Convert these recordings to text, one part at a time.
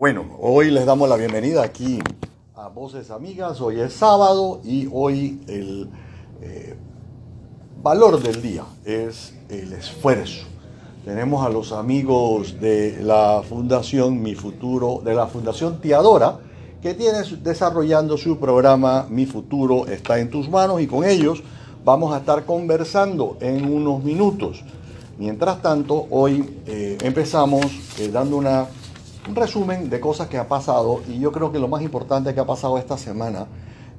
Bueno, hoy les damos la bienvenida aquí a Voces Amigas. Hoy es sábado y hoy el eh, valor del día es el esfuerzo. Tenemos a los amigos de la Fundación Mi Futuro, de la Fundación Tiadora, que tiene desarrollando su programa Mi Futuro está en tus manos y con ellos vamos a estar conversando en unos minutos. Mientras tanto, hoy eh, empezamos eh, dando una un resumen de cosas que ha pasado y yo creo que lo más importante que ha pasado esta semana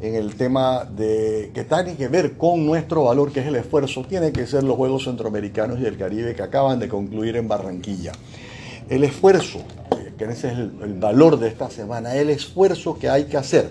en el tema de que tiene que ver con nuestro valor, que es el esfuerzo, tiene que ser los Juegos Centroamericanos y del Caribe que acaban de concluir en Barranquilla. El esfuerzo, que ese es el valor de esta semana, el esfuerzo que hay que hacer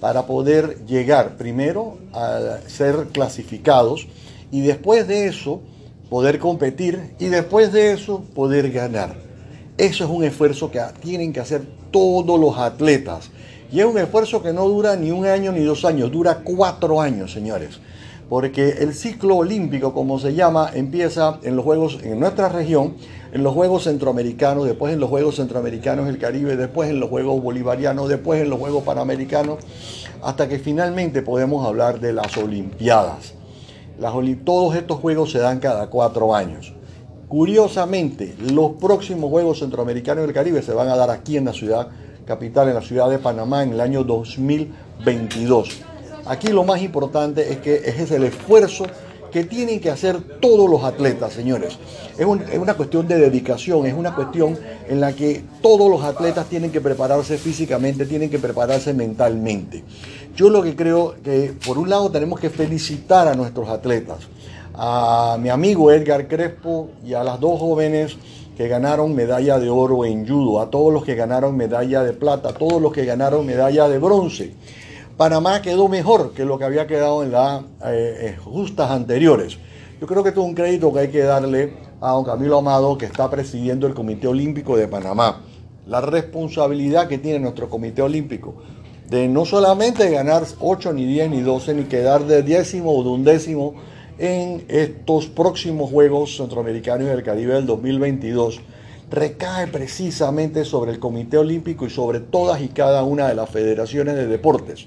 para poder llegar primero a ser clasificados y después de eso poder competir y después de eso poder ganar. Eso es un esfuerzo que tienen que hacer todos los atletas. Y es un esfuerzo que no dura ni un año ni dos años, dura cuatro años, señores. Porque el ciclo olímpico, como se llama, empieza en los Juegos, en nuestra región, en los Juegos Centroamericanos, después en los Juegos Centroamericanos del Caribe, después en los Juegos Bolivarianos, después en los Juegos Panamericanos, hasta que finalmente podemos hablar de las Olimpiadas. Todos estos Juegos se dan cada cuatro años. Curiosamente, los próximos Juegos Centroamericanos del Caribe se van a dar aquí en la ciudad capital, en la ciudad de Panamá, en el año 2022. Aquí lo más importante es que es el esfuerzo que tienen que hacer todos los atletas, señores. Es, es, una cuestión de dedicación, es una cuestión en la que todos los atletas tienen que prepararse físicamente, tienen que prepararse mentalmente. Yo lo que creo que, por un lado, tenemos que felicitar a nuestros atletas a mi amigo Edgar Crespo y a las dos jóvenes que ganaron medalla de oro en judo, a todos los que ganaron medalla de plata, a todos los que ganaron medalla de bronce. Panamá quedó mejor que lo que había quedado en las eh, eh, justas anteriores. Yo creo que esto es un crédito que hay que darle a don Camilo Amado, que está presidiendo el Comité Olímpico de Panamá. La responsabilidad que tiene nuestro Comité Olímpico de no solamente ganar 8, ni 10, ni 12, ni quedar de décimo o de undécimo en estos próximos Juegos Centroamericanos del Caribe del 2022 recae precisamente sobre el Comité Olímpico y sobre todas y cada una de las federaciones de deportes.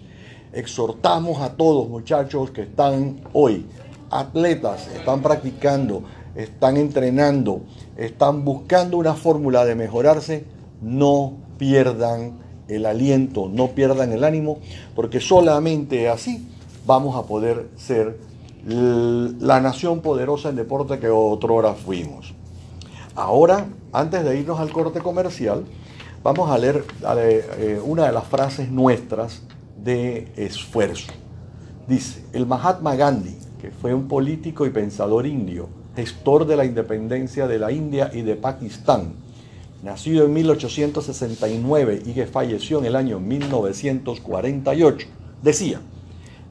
Exhortamos a todos muchachos que están hoy, atletas, están practicando, están entrenando, están buscando una fórmula de mejorarse, no pierdan el aliento, no pierdan el ánimo, porque solamente así vamos a poder ser la nación poderosa en deporte que otrora fuimos. Ahora, antes de irnos al corte comercial, vamos a leer eh, una de las frases nuestras de esfuerzo. Dice, el Mahatma Gandhi, que fue un político y pensador indio, gestor de la independencia de la India y de Pakistán, nacido en 1869 y que falleció en el año 1948, decía,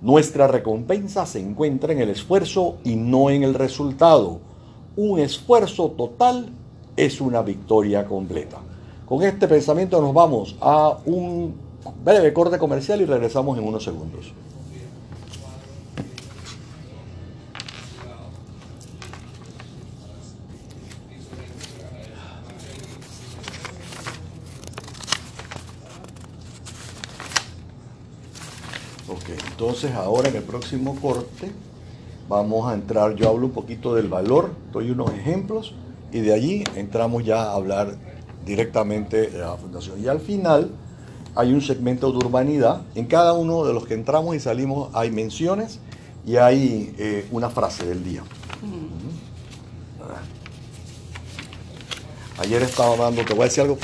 nuestra recompensa se encuentra en el esfuerzo y no en el resultado. Un esfuerzo total es una victoria completa. Con este pensamiento nos vamos a un breve corte comercial y regresamos en unos segundos. Entonces ahora en el próximo corte vamos a entrar, yo hablo un poquito del valor, doy unos ejemplos y de allí entramos ya a hablar directamente de la fundación. Y al final hay un segmento de urbanidad, en cada uno de los que entramos y salimos hay menciones y hay eh, una frase del día. Ayer estaba hablando, te voy a decir algo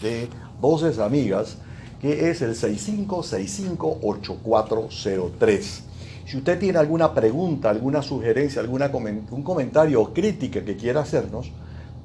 de voces amigas que es el 65658403. Si usted tiene alguna pregunta, alguna sugerencia, alguna un comentario o crítica que quiera hacernos,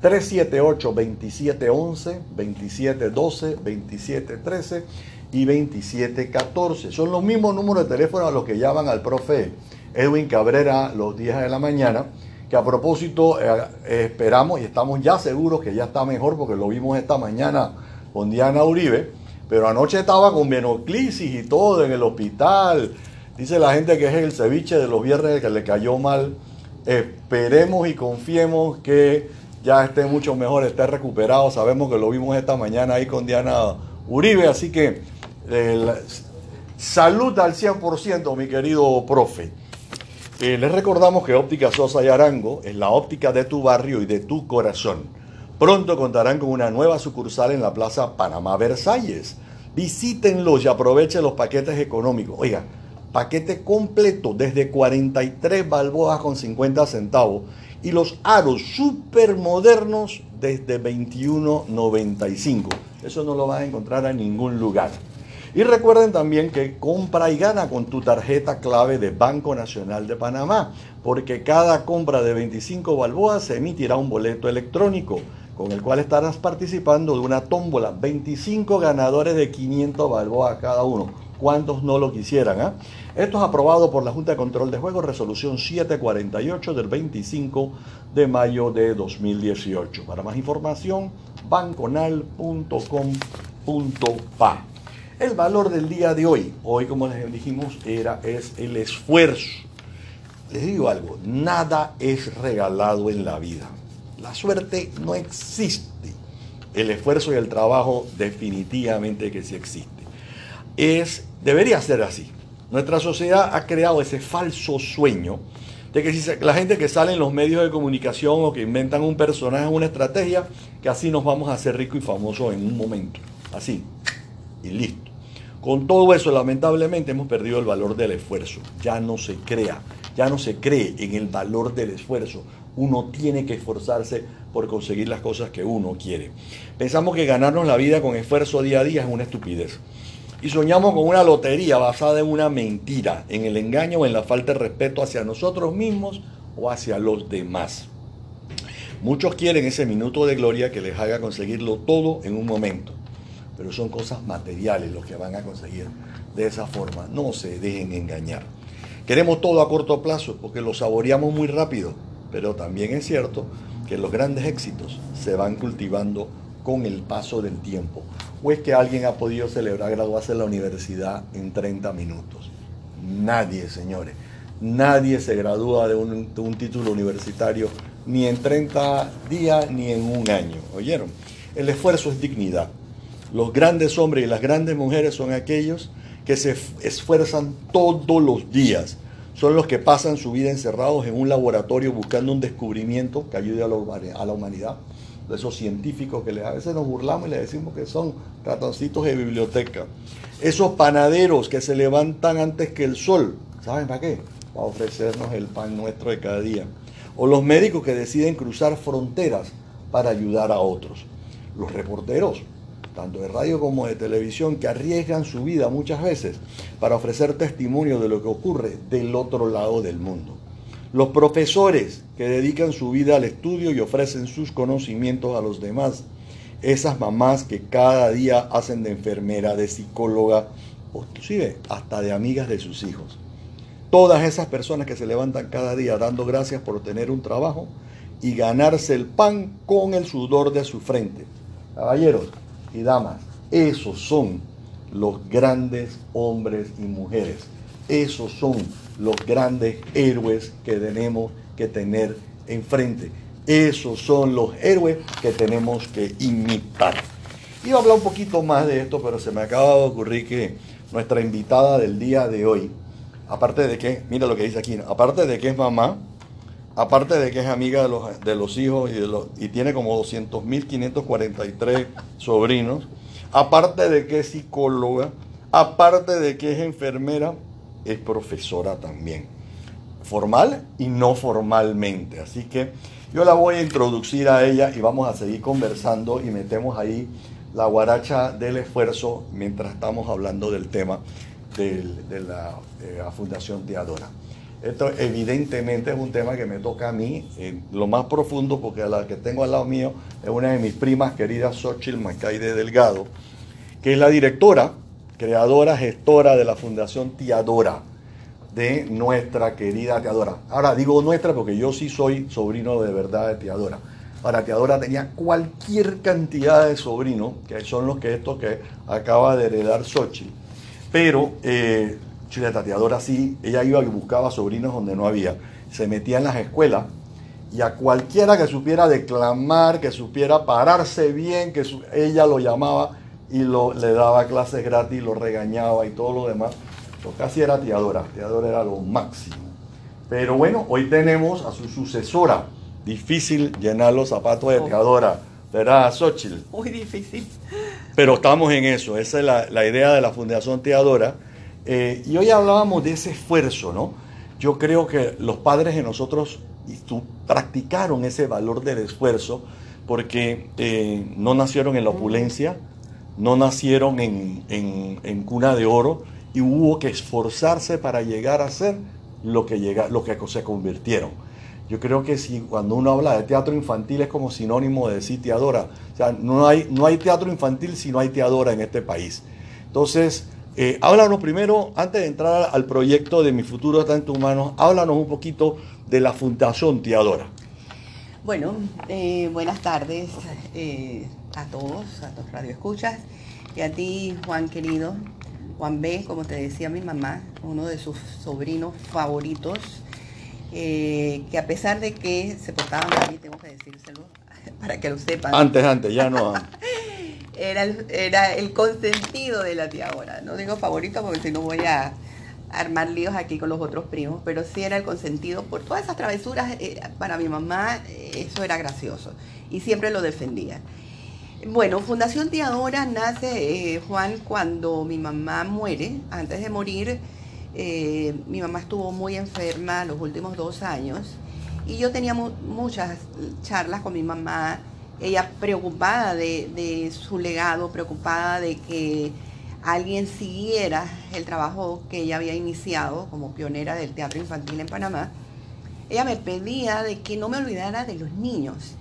378-2711, 2712, 2713 y 2714. Son los mismos números de teléfono a los que llaman al profe Edwin Cabrera los días de la mañana, que a propósito eh, esperamos y estamos ya seguros que ya está mejor porque lo vimos esta mañana con Diana Uribe pero anoche estaba con menoclisis y todo en el hospital. Dice la gente que es el ceviche de los viernes que le cayó mal. Esperemos y confiemos que ya esté mucho mejor, esté recuperado. Sabemos que lo vimos esta mañana ahí con Diana Uribe, así que salud al 100%, mi querido profe. Eh, les recordamos que Óptica Sosa y Arango es la óptica de tu barrio y de tu corazón. Pronto contarán con una nueva sucursal en la Plaza Panamá Versalles. Visítenlo y aprovechen los paquetes económicos. Oiga, paquete completo desde 43 balboas con 50 centavos y los aros super modernos desde 21.95. Eso no lo vas a encontrar en ningún lugar. Y recuerden también que compra y gana con tu tarjeta clave de Banco Nacional de Panamá, porque cada compra de 25 balboas se emitirá un boleto electrónico con el cual estarás participando de una tómbola. 25 ganadores de 500 balboas cada uno. ¿Cuántos no lo quisieran? Ah? Esto es aprobado por la Junta de Control de Juegos, resolución 748 del 25 de mayo de 2018. Para más información, banconal.com.pa. El valor del día de hoy, hoy como les dijimos, era, es el esfuerzo. Les digo algo, nada es regalado en la vida. La suerte no existe. El esfuerzo y el trabajo definitivamente que sí existe. Es, debería ser así. Nuestra sociedad ha creado ese falso sueño de que si la gente que sale en los medios de comunicación o que inventan un personaje, una estrategia, que así nos vamos a hacer ricos y famosos en un momento. Así. Y listo. Con todo eso, lamentablemente, hemos perdido el valor del esfuerzo. Ya no se crea, ya no se cree en el valor del esfuerzo. Uno tiene que esforzarse por conseguir las cosas que uno quiere. Pensamos que ganarnos la vida con esfuerzo día a día es una estupidez. Y soñamos con una lotería basada en una mentira, en el engaño o en la falta de respeto hacia nosotros mismos o hacia los demás. Muchos quieren ese minuto de gloria que les haga conseguirlo todo en un momento pero son cosas materiales los que van a conseguir de esa forma. No se dejen engañar. Queremos todo a corto plazo porque lo saboreamos muy rápido, pero también es cierto que los grandes éxitos se van cultivando con el paso del tiempo. ¿O es que alguien ha podido celebrar graduarse en la universidad en 30 minutos? Nadie, señores. Nadie se gradúa de un, de un título universitario ni en 30 días ni en un año. ¿Oyeron? El esfuerzo es dignidad. Los grandes hombres y las grandes mujeres son aquellos que se esfuerzan todos los días. Son los que pasan su vida encerrados en un laboratorio buscando un descubrimiento que ayude a la humanidad. Esos científicos que a veces nos burlamos y les decimos que son ratoncitos de biblioteca. Esos panaderos que se levantan antes que el sol. ¿Saben para qué? Para ofrecernos el pan nuestro de cada día. O los médicos que deciden cruzar fronteras para ayudar a otros. Los reporteros tanto de radio como de televisión, que arriesgan su vida muchas veces para ofrecer testimonio de lo que ocurre del otro lado del mundo. Los profesores que dedican su vida al estudio y ofrecen sus conocimientos a los demás. Esas mamás que cada día hacen de enfermera, de psicóloga, o inclusive hasta de amigas de sus hijos. Todas esas personas que se levantan cada día dando gracias por tener un trabajo y ganarse el pan con el sudor de su frente. Caballeros, y damas, esos son los grandes hombres y mujeres. Esos son los grandes héroes que tenemos que tener enfrente. Esos son los héroes que tenemos que imitar. Iba a hablar un poquito más de esto, pero se me acaba de ocurrir que nuestra invitada del día de hoy, aparte de que, mira lo que dice aquí, aparte de que es mamá, aparte de que es amiga de los, de los hijos y, tiene como 200.543 sobrinos, aparte de que es psicóloga, aparte de que es enfermera, es profesora también, formal y no formalmente. Así que yo la voy a introducir a ella y vamos a seguir conversando y metemos ahí la guaracha del esfuerzo mientras estamos hablando del tema de, la, de la Fundación Teadora. Esto evidentemente es un tema que me toca a mí en lo más profundo porque la que tengo al lado mío es una de mis primas queridas, Xochitl Macaide Delgado, que es la directora, creadora, gestora de la Fundación Tiadora, de nuestra querida Tiadora. Ahora digo nuestra porque yo sí soy sobrino de verdad de Tiadora. Ahora Tiadora tenía cualquier cantidad de sobrinos, que son los que estos que acaba de heredar Xochitl, pero... Eh, Chile Tateadora sí, ella iba y buscaba sobrinos donde no había. Se metía en las escuelas y a cualquiera que supiera declamar, que supiera pararse bien, que ella lo llamaba y lo, le daba clases gratis, lo regañaba y todo lo demás. Lo casi era Teadora, Teadora era lo máximo. Pero bueno, hoy tenemos a su sucesora. Difícil llenar los zapatos de oh. Teadora, ¿verdad, Xochitl? Muy difícil. Pero estamos en eso, esa es la, idea de la Fundación Teadora. Eh, y hoy hablábamos de ese esfuerzo, ¿no? Yo creo que los padres de nosotros practicaron ese valor del esfuerzo porque eh, no nacieron en la opulencia, no nacieron en, en, cuna de oro y hubo que esforzarse para llegar a ser lo que, llega, lo que se convirtieron. Yo creo que si cuando uno habla de teatro infantil es como sinónimo de decir teadora. O sea, no hay, no hay teatro infantil si no hay teadora en este país. Entonces, eh, háblanos primero, antes de entrar al proyecto de Mi Futuro está en tus manos, háblanos un poquito de la Fundación Teadora. Bueno, eh, buenas tardes eh, a todos, a los radioescuchas y a ti, Juan querido, Juan B, como te decía mi mamá, uno de sus sobrinos favoritos, que a pesar de que se portaba mal, tengo que decírselo para que lo sepan. Antes, antes, ya no. era, el, era el consentido de la tía ahora. No digo favorito porque si no voy a armar líos aquí con los otros primos, pero sí era el consentido por todas esas travesuras. Eh, para mi mamá eh, eso era gracioso y siempre lo defendía. Bueno, Fundación Tiadora nace, eh, Juan, cuando mi mamá muere. Antes de morir, mi mamá estuvo muy enferma los últimos dos años y yo tenía muchas charlas con mi mamá, ella preocupada de su legado, preocupada de que alguien siguiera el trabajo que ella había iniciado como pionera del teatro infantil en Panamá, ella me pedía de que no me olvidara de los niños.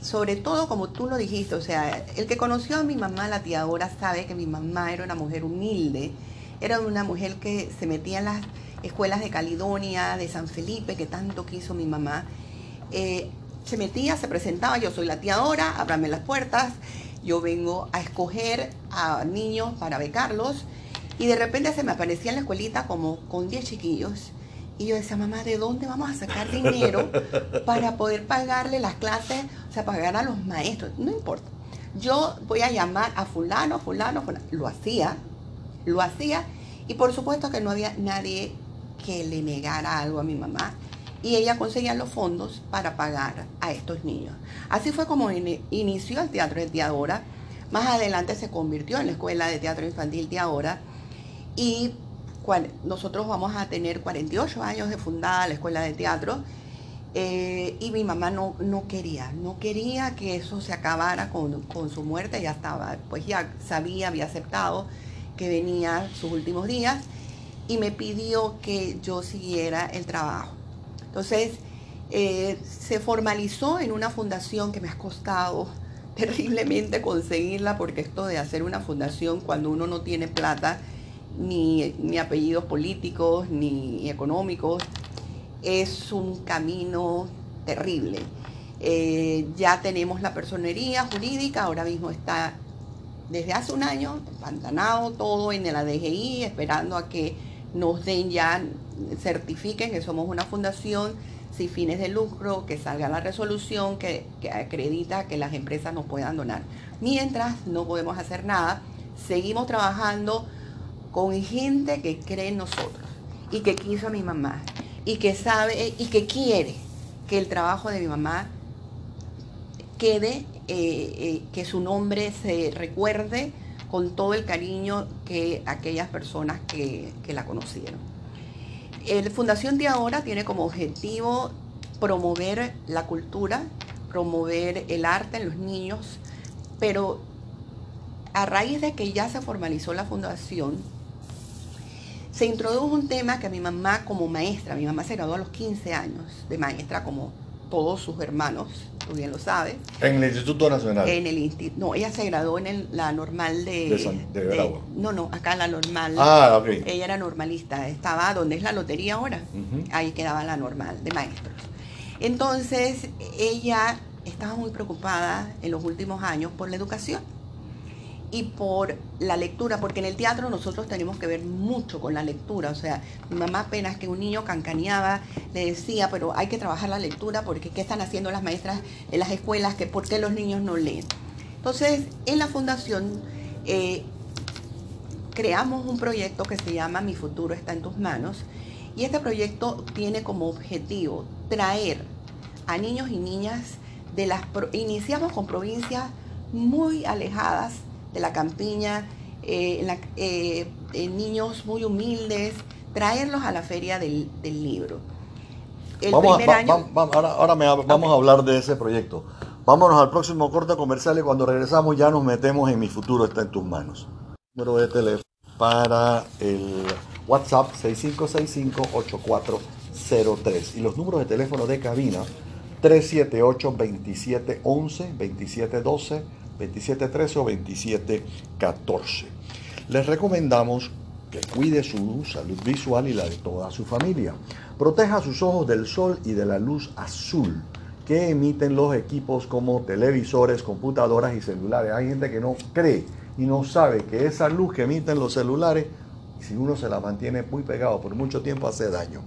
Sobre todo, como tú lo dijiste, o sea, el que conoció a mi mamá, la tía ahora, sabe que mi mamá era una mujer humilde, era una mujer que se metía en las escuelas de Caledonia, de San Felipe, que tanto quiso mi mamá. Eh, se metía, se presentaba, yo soy la tía ahora, ábrame las puertas, yo vengo a escoger a niños para becarlos y de repente se me aparecía en la escuelita como con 10 chiquillos. Y yo decía, mamá, ¿de dónde vamos a sacar dinero para poder pagarle las clases, o sea, pagar a los maestros? No importa. Yo voy a llamar a fulano, fulano, fulano. Lo hacía, lo hacía. Y por supuesto que no había nadie que le negara algo a mi mamá. Y ella conseguía los fondos para pagar a estos niños. Así fue como inició el Teatro de Tiadora. Más adelante se convirtió en la Escuela de Teatro Infantil Tiadora. Y nosotros vamos a tener 48 años de fundada la Escuela de Teatro. Eh, y mi mamá no, no quería, no quería que eso se acabara con, con su muerte. Ya estaba, pues ya sabía, había aceptado que venía sus últimos días y me pidió que yo siguiera el trabajo. Entonces, eh, se formalizó en una fundación que me ha costado terriblemente conseguirla, porque esto de hacer una fundación cuando uno no tiene plata, ni, apellidos políticos, ni económicos, es un camino terrible. Eh, ya tenemos la personería jurídica, ahora mismo está desde hace un año empantanado todo en la DGI, esperando a que nos den ya, certifiquen que somos una fundación sin fines de lucro, que salga la resolución que, acredita que las empresas nos puedan donar. Mientras no podemos hacer nada, seguimos trabajando con gente que cree en nosotros y que quiso a mi mamá y que sabe y que quiere que el trabajo de mi mamá quede, eh, eh, que su nombre se recuerde con todo el cariño que aquellas personas que la conocieron. El Fundación de Ahora tiene como objetivo promover la cultura, promover el arte en los niños, pero a raíz de que ya se formalizó la fundación, se introdujo un tema que a mi mamá como maestra, mi mamá se graduó a los 15 años de maestra como todos sus hermanos, tú bien lo sabes. ¿En el Instituto Nacional? En el instituto, no, ella se graduó en la normal de... De, No, no, acá la normal. Ah, ok. Ella era normalista, estaba donde es la lotería ahora, ahí quedaba la normal de maestros. Entonces, ella estaba muy preocupada en los últimos años por la educación. Y por la lectura, porque en el teatro nosotros tenemos que ver mucho con la lectura. O sea, mi mamá apenas que un niño cancaneaba, le decía, pero hay que trabajar la lectura porque ¿qué están haciendo las maestras en las escuelas? Que, ¿Por qué los niños no leen? Entonces, en la fundación eh, creamos un proyecto que se llama Mi futuro está en tus manos. Y este proyecto tiene como objetivo traer a niños y niñas de las... Iniciamos con provincias muy alejadas de la campiña, eh, eh, niños muy humildes, traerlos a la feria del, libro. vamos ahora, vamos a hablar de ese proyecto. Vámonos al próximo corte comercial y cuando regresamos ya nos metemos en Mi Futuro está en tus manos. Número de teléfono para el WhatsApp 6565-8403 y los números de teléfono de cabina 378-2711, 2712 2713 o 2714. Les recomendamos que cuide su salud visual y la de toda su familia. Proteja sus ojos del sol y de la luz azul que emiten los equipos como televisores, computadoras y celulares. Hay gente que no cree y no sabe que esa luz que emiten los celulares, si uno se la mantiene muy pegado por mucho tiempo, hace daño.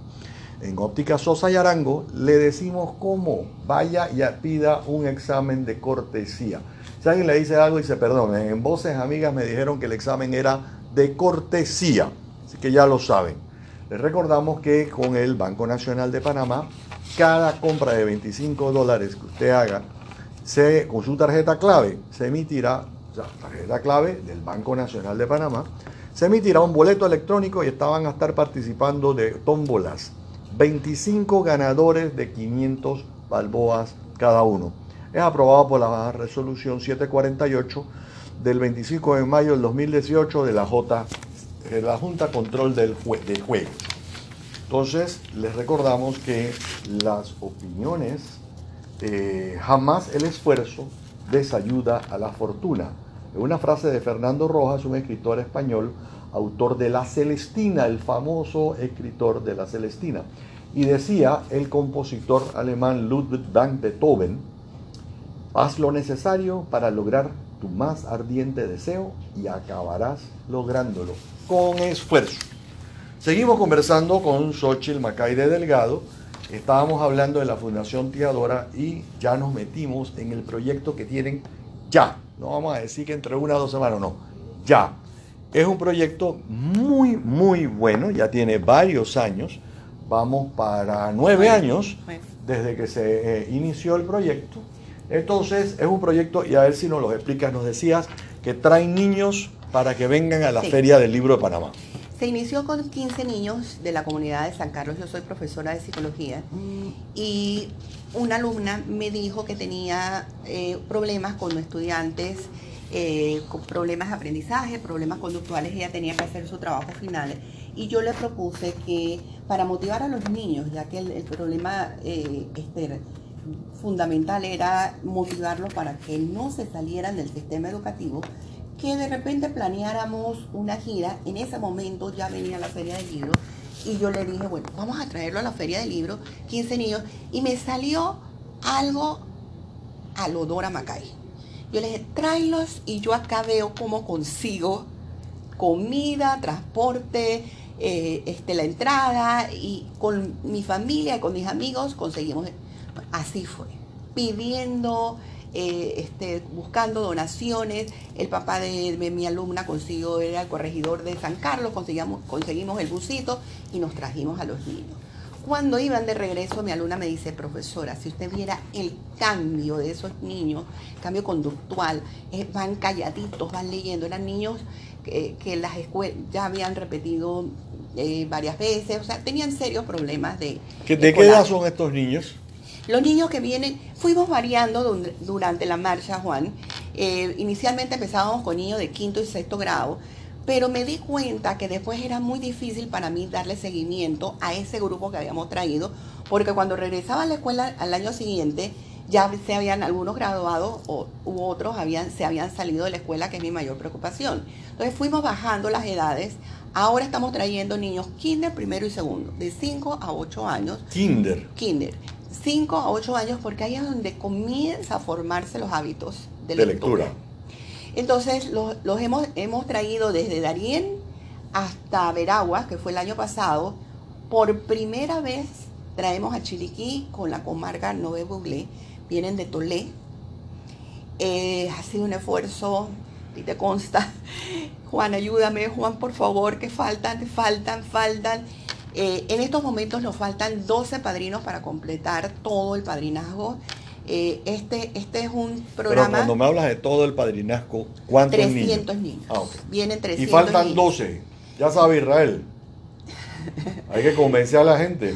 En Óptica Sosa y Arango le decimos cómo vaya y pida un examen de cortesía. Si alguien le dice algo, dice, perdón, en voces amigas me dijeron que el examen era de cortesía, así que ya lo saben. Les recordamos que con el Banco Nacional de Panamá, cada compra de 25 dólares que usted haga, con su tarjeta clave, se emitirá, o sea, tarjeta clave del Banco Nacional de Panamá, se emitirá un boleto electrónico y estaban a estar participando de tómbolas. 25 ganadores de 500 balboas cada uno es aprobado por la resolución 748 del 25 de mayo del 2018 de la, J, de la Junta Control del, de Juegos. Entonces, les recordamos que las opiniones, eh, jamás el esfuerzo desayuda a la fortuna. Una frase de Fernando Rojas, un escritor español, autor de La Celestina, el famoso escritor de La Celestina. Y decía el compositor alemán Ludwig van Beethoven, Haz lo necesario para lograr tu más ardiente deseo y acabarás lográndolo con esfuerzo. Seguimos conversando con Xochitl Macaide Delgado. Estábamos hablando de la Fundación Tiadora y ya nos metimos en el proyecto que tienen ya. No vamos a decir que entre una o dos semanas, no. Ya. Es un proyecto muy, muy bueno. Ya tiene varios años. Vamos para nueve años desde que se eh, inició el proyecto entonces, es un proyecto, y a ver si nos lo explicas, nos decías que traen niños para que vengan a la Feria del Libro de Panamá. Se inició con 15 niños de la comunidad de San Carlos, yo soy profesora de psicología, y una alumna me dijo que tenía eh, problemas con estudiantes, eh, con problemas de aprendizaje, problemas conductuales, ella tenía que hacer su trabajo final. Y yo le propuse que para motivar a los niños, ya que el, problema eh, este, fundamental era motivarlos para que no se salieran del sistema educativo, que de repente planeáramos una gira. En ese momento ya venía la feria del libro y yo le dije, bueno, vamos a traerlo a la feria del libro, 15 niños, y me salió algo al odor a Macay. Yo le dije, tráelos y yo acá veo cómo consigo comida, transporte, eh, este, la entrada y con mi familia, con mis amigos conseguimos Así fue, pidiendo, eh, este, buscando donaciones. El papá de, mi alumna consiguió, era el corregidor de San Carlos, conseguimos, conseguimos el busito y nos trajimos a los niños. Cuando iban de regreso, mi alumna me dice, profesora, si usted viera el cambio de esos niños, cambio conductual, eh, van calladitos, van leyendo, eran niños que, las escuelas ya habían repetido eh, varias veces, o sea, tenían serios problemas de... ¿De qué edad son estos niños? Los niños que vienen, fuimos variando durante la marcha, Juan. Eh, inicialmente empezábamos con niños de quinto y sexto grado, pero me di cuenta que después era muy difícil para mí darle seguimiento a ese grupo que habíamos traído, porque cuando regresaba a la escuela al año siguiente, ya se habían algunos graduados o, u otros habían, se habían salido de la escuela, que es mi mayor preocupación. Entonces fuimos bajando las edades. Ahora estamos trayendo niños kinder, primero y segundo, de 5 a 8 años. Kinder. Kinder. 5 a 8 años porque ahí es donde comienza a formarse los hábitos de, lectura. Entonces los, los hemos, hemos traído desde Darién hasta Veraguas, que fue el año pasado. Por primera vez traemos a Chiriquí con la comarca Nove Buglé. Vienen de Tolé. Eh, ha sido un esfuerzo, y te consta. Juan, ayúdame, Juan, por favor, que faltan, faltan, faltan. Eh, en estos momentos nos faltan 12 padrinos para completar todo el padrinazgo. Eh, este, este es un programa. Pero cuando me hablas de todo el padrinazgo, ¿cuántos 300 niños? Ah, ok. Vienen 300 Y faltan niños. 12. Ya sabe Israel. Hay que convencer a la gente.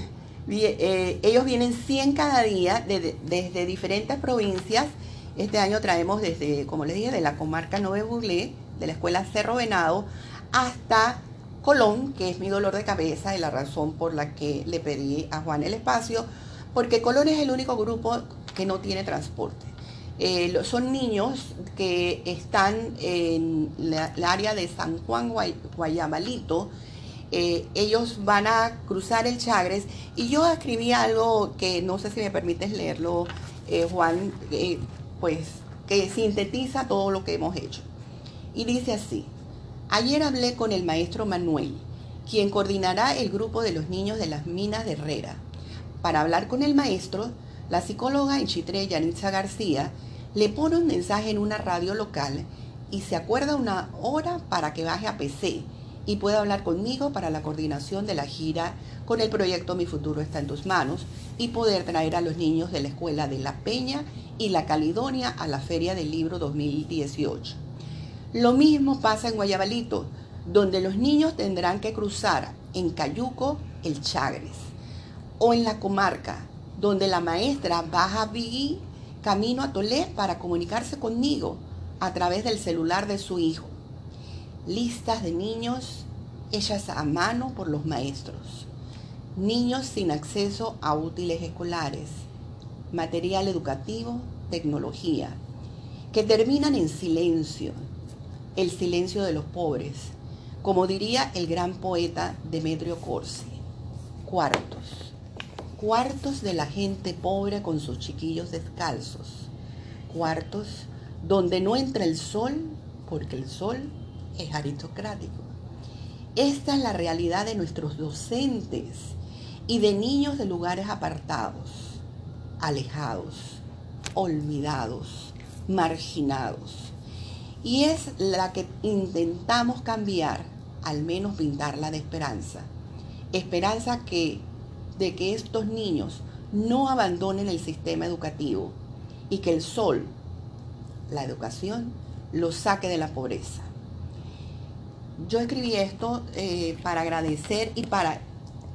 Eh, ellos vienen 100 cada día de- de- desde diferentes provincias. Este año traemos desde, como les dije, de la comarca Nove Buglé, de la escuela Cerro Venado, hasta Colón, que es mi dolor de cabeza y la razón por la que le pedí a Juan el espacio, porque Colón es el único grupo que no tiene transporte. Eh, son niños que están en la, la área de San Juan Guay- Guayamalito, eh, ellos van a cruzar el Chagres y yo escribí algo que no sé si me permites leerlo, eh, Juan, pues que sintetiza todo lo que hemos hecho. Y dice así, ayer hablé con el maestro Manuel, quien coordinará el grupo de los niños de las minas de Herrera. Para hablar con el maestro, la psicóloga en Chitré, Yanitza García, le pone un mensaje en una radio local y se acuerda una hora para que baje a PC y pueda hablar conmigo para la coordinación de la gira con el proyecto Mi Futuro está en tus manos y poder traer a los niños de la escuela de La Peña y La Caledonia a la Feria del Libro 2018. Lo mismo pasa en Guayabalito, donde los niños tendrán que cruzar en Cayuco el Chagres, o en la comarca, donde la maestra baja Vigui camino a Tolé para comunicarse conmigo a través del celular de su hijo. Listas de niños hechas a mano por los maestros. Niños sin acceso a útiles escolares, material educativo, tecnología, que terminan en silencio, el silencio de los pobres, como diría el gran poeta Demetrio Corsi. Cuartos, cuartos de la gente pobre con sus chiquillos descalzos, cuartos donde no entra el sol porque el sol es aristocrático. Esta es la realidad de nuestros docentes y de niños de lugares apartados, alejados, olvidados, marginados. Y es la que intentamos cambiar, al menos pintarla de esperanza. Esperanza que, de que estos niños no abandonen el sistema educativo y que el sol, la educación, los saque de la pobreza. Yo escribí esto eh, para agradecer y para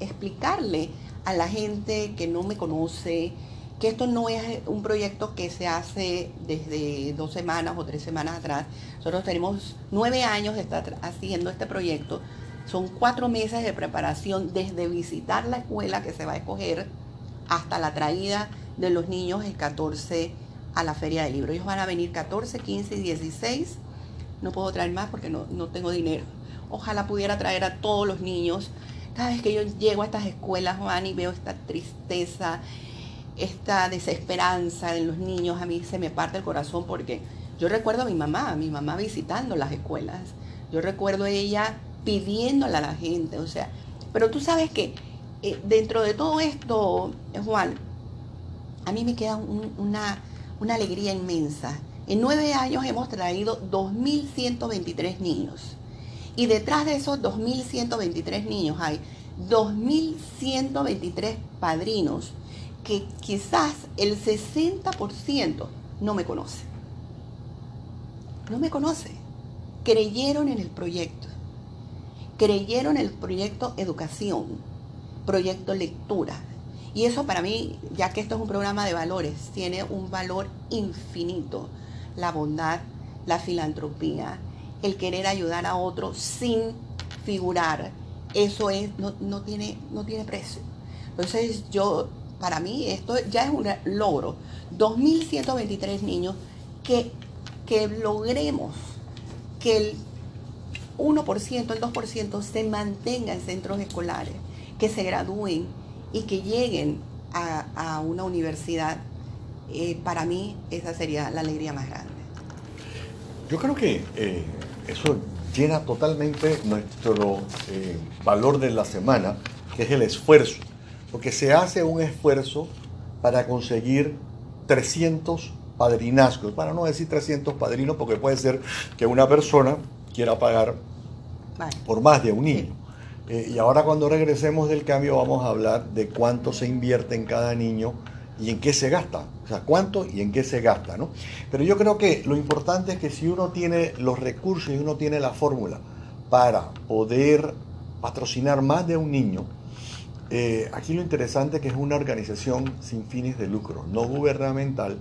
explicarle a la gente que no me conoce que esto no es un proyecto que se hace desde dos semanas o tres semanas atrás. Nosotros tenemos nueve años de estar haciendo este proyecto. Son cuatro meses de preparación desde visitar la escuela que se va a escoger hasta la traída de los niños el 14 a la feria del libro. Ellos van a venir 14, 15 y 16. No puedo traer más porque no, no tengo dinero. Ojalá pudiera traer a todos los niños. Cada vez que yo llego a estas escuelas, Juan, y veo esta tristeza, esta desesperanza en los niños, a mí se me parte el corazón porque yo recuerdo a mi mamá, a mi mamá visitando las escuelas. Yo recuerdo a ella pidiéndole a la gente, o sea, pero tú sabes que eh, dentro de todo esto, eh, Juan, a mí me queda un- una, una alegría inmensa. En nueve años hemos traído 2.123 niños. Y detrás de esos 2.123 niños hay 2.123 padrinos que quizás el 60% no me conoce. No me conoce. Creyeron en el proyecto. Creyeron en el proyecto educación, proyecto lectura. Y eso para mí, ya que esto es un programa de valores, tiene un valor infinito. La bondad, la filantropía, el querer ayudar a otro sin figurar, eso es, no, no tiene, no tiene precio. Entonces yo, para mí esto ya es un logro. 2.123 niños que, que logremos que el 1%, el 2% se mantenga en centros escolares, que se gradúen y que lleguen a, a una universidad, eh, para mí esa sería la alegría más grande. Yo creo que eh, eso llena totalmente nuestro eh, valor de la semana, que es el esfuerzo. Porque se hace un esfuerzo para conseguir 300 padrinazgos, para no decir 300 padrinos, porque puede ser que una persona quiera pagar por más de un niño. Eh, y ahora cuando regresemos del cambio vamos a hablar de cuánto se invierte en cada niño y en qué se gasta. O sea, cuánto y en qué se gasta, ¿no? Pero yo creo que lo importante es que si uno tiene los recursos y uno tiene la fórmula para poder patrocinar más de un niño, eh, aquí lo interesante es que es una organización sin fines de lucro, no gubernamental,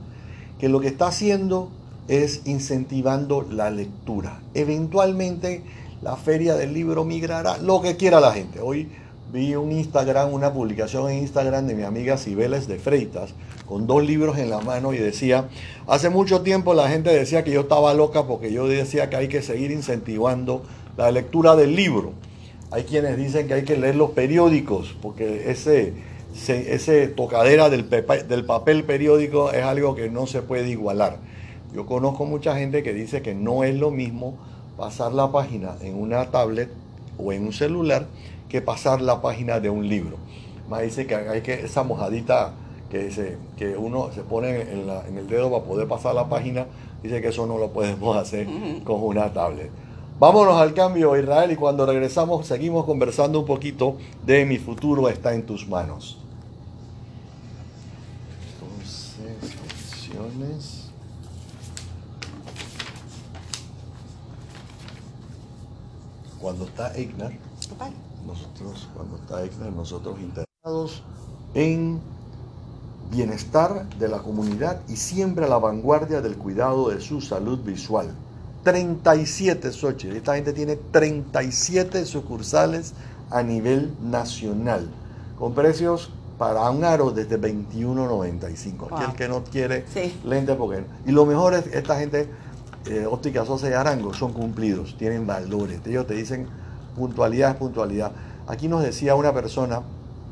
que lo que está haciendo es incentivando la lectura. Eventualmente la feria del libro migrará, lo que quiera la gente. Hoy vi un Instagram, una publicación en Instagram de mi amiga Cibeles de Freitas, con dos libros en la mano y decía, hace mucho tiempo la gente decía que yo estaba loca porque yo decía que hay que seguir incentivando la lectura del libro. Hay quienes dicen que hay que leer los periódicos porque ese, ese, tocadera del, del papel periódico es algo que no se puede igualar. Yo conozco mucha gente que dice que no es lo mismo pasar la página en una tablet o en un celular que pasar la página de un libro. Más dice que hay que esa mojadita que, se, que uno se pone en, en, el dedo para poder pasar la página, dice que eso no lo podemos hacer con una tablet. Vámonos al cambio, Israel, y cuando regresamos seguimos conversando un poquito de mi futuro está en tus manos. Entonces, opciones. Cuando está Eignar, nosotros, cuando está Eignar, nosotros interesados en bienestar de la comunidad y siempre a la vanguardia del cuidado de su salud visual. 37 Xochitl. Esta gente tiene 37 sucursales a nivel nacional, con precios para un aro desde 21.95. Aquel que no quiere lente porque... Y lo mejor es esta gente, eh, Óptica Sosa y Arango, son cumplidos, tienen valores. Ellos te dicen puntualidad es puntualidad. Aquí nos decía una persona